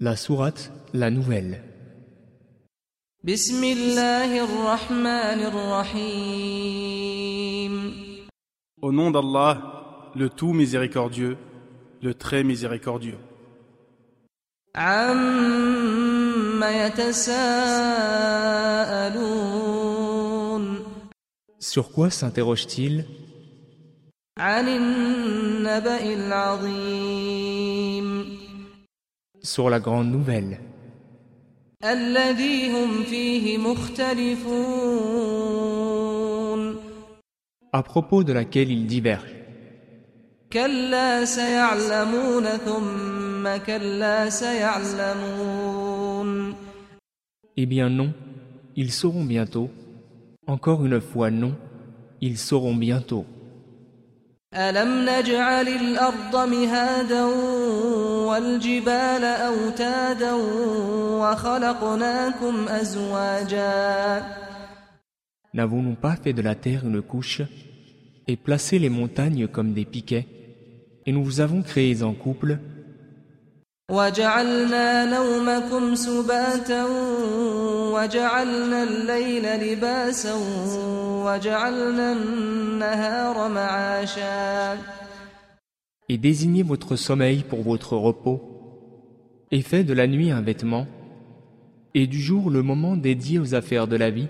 La sourate, la nouvelle. Au nom d'Allah, le tout miséricordieux, le très miséricordieux. Sur quoi s'interroge-t-il? sur la grande nouvelle. À propos de laquelle ils divergent. Eh bien non, ils sauront bientôt. Encore une fois non, ils sauront bientôt. ألم نجعل الأرض مهادا والجبال أوتادا وخلقناكم أزواجا N'avons-nous pas fait de la terre une couche et placé les montagnes comme des piquets Et nous vous avons créés en couple وجعلنا نومكم سباتا وجعلنا الليل لباسا وجعلنا النهار معاشا et désignez votre sommeil pour votre repos, et fait de la nuit un vêtement, et du jour le moment dédié aux affaires de la vie,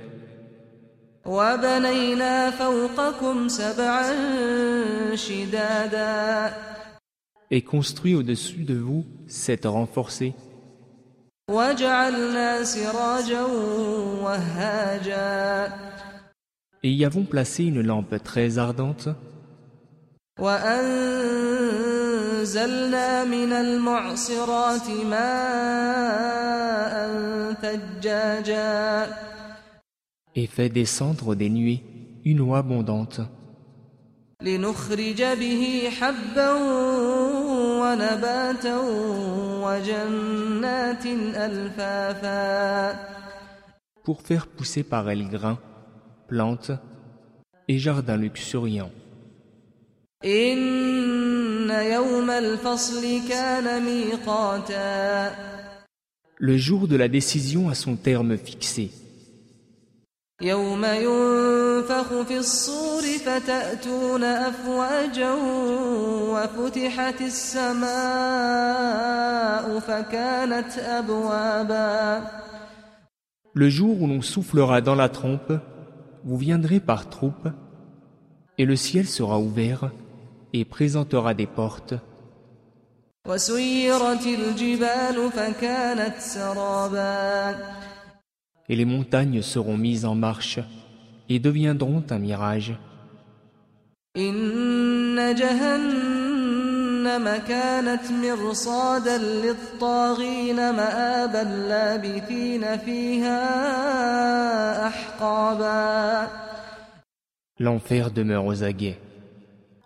وبنينا فوقكم سبعا شدادا et construit au-dessus de vous cette renforcée. Et y avons placé une lampe très ardente. Et fait descendre des nuées une eau abondante. لنخرج به حبا ونباتا وجنات ألفافا pour faire pousser par elle grains, plantes et jardins luxuriants. إن يوم الفصل كان ميقاتا Le jour de la décision a son terme fixé, يوم ينفخ في الصور فتأتون أفواجا وفتحت السماء فكانت أبوابا le jour où l'on soufflera dans la trompe, vous viendrez par troupes, et le ciel sera ouvert et présentera des portes, وسيرت الجبال فكانت سرابا et les montagnes seront mises en marche et deviendront un mirage. L'enfer demeure aux aguets,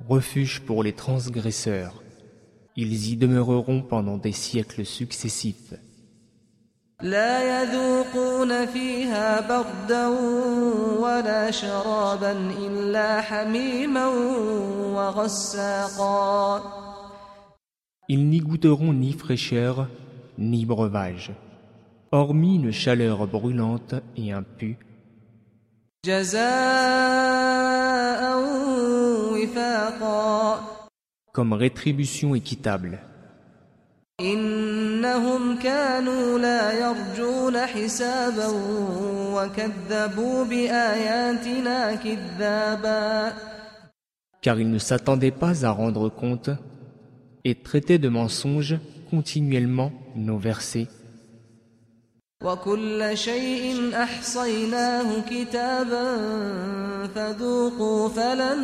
refuge pour les transgresseurs. Ils y demeureront pendant des siècles successifs. لا يذوقون فيها بردا ولا شرابا إلا حميما وغساقا Ils n'y goûteront ni fraîcheur, ni breuvage, hormis une chaleur brûlante et un pu, جزاء وفاقا comme rétribution équitable. إنهم كانوا لا يرجون حسابا وكذبوا بآياتنا كذابا car ils ne s'attendaient pas à rendre compte et traitaient de mensonges continuellement nos versets. وكل شيء أحصيناه كتابا فذوقوا فلن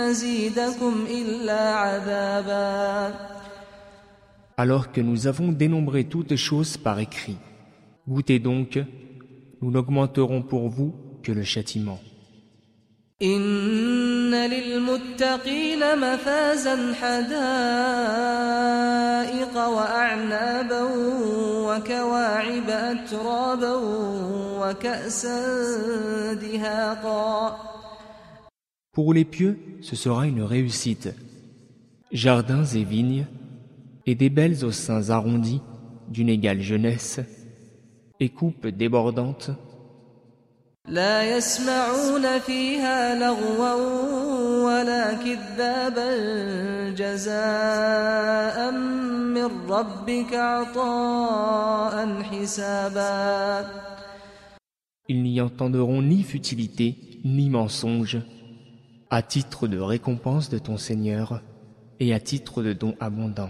نزيدكم إلا عذابا Alors que nous avons dénombré toutes choses par écrit. Goûtez donc, nous n'augmenterons pour vous que le châtiment. إن للمتقين مفازا حدائق وأعنابا وكواعب أترابا وكأسا دهاقا Pour les pieux, ce sera une réussite. Jardins et vignes, et des belles aux seins arrondis, d'une égale jeunesse, et coupes débordantes. Ils n'y entendront ni futilité, ni mensonge, à titre de récompense de ton Seigneur et à titre de don abondant.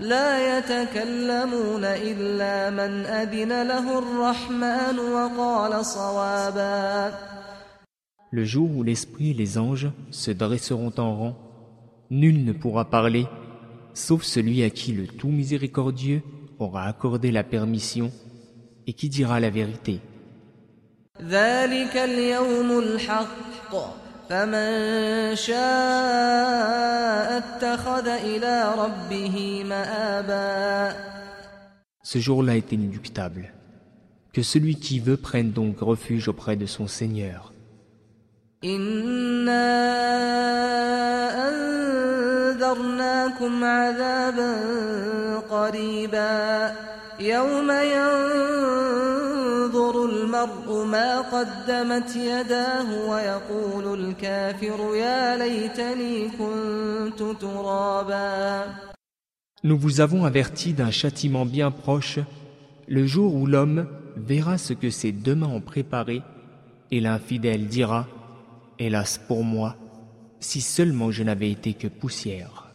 لا يتكلمون إلا من أذن له الرحمن وقال صوابا Le jour où l'Esprit et les anges se dresseront en rang, nul ne pourra parler, sauf celui à qui le tout miséricordieux aura accordé la permission et qui dira la vérité. ذلك اليوم الحق فمن شاء اتخذ إلى ربه مآبا Ce jour-là est inéluctable. Que celui qui veut prenne donc refuge auprès de son Seigneur. إنا أنذرناكم عذابا قريبا يوم ينظر المرء ما قدمت يداه ويقول الكافر يا ليتني كنت ترابا Nous vous avons averti d'un châtiment bien proche, le jour où l'homme verra ce que ses deux mains ont préparé, et l'infidèle dira Hélas pour moi, si seulement je n'avais été que poussière.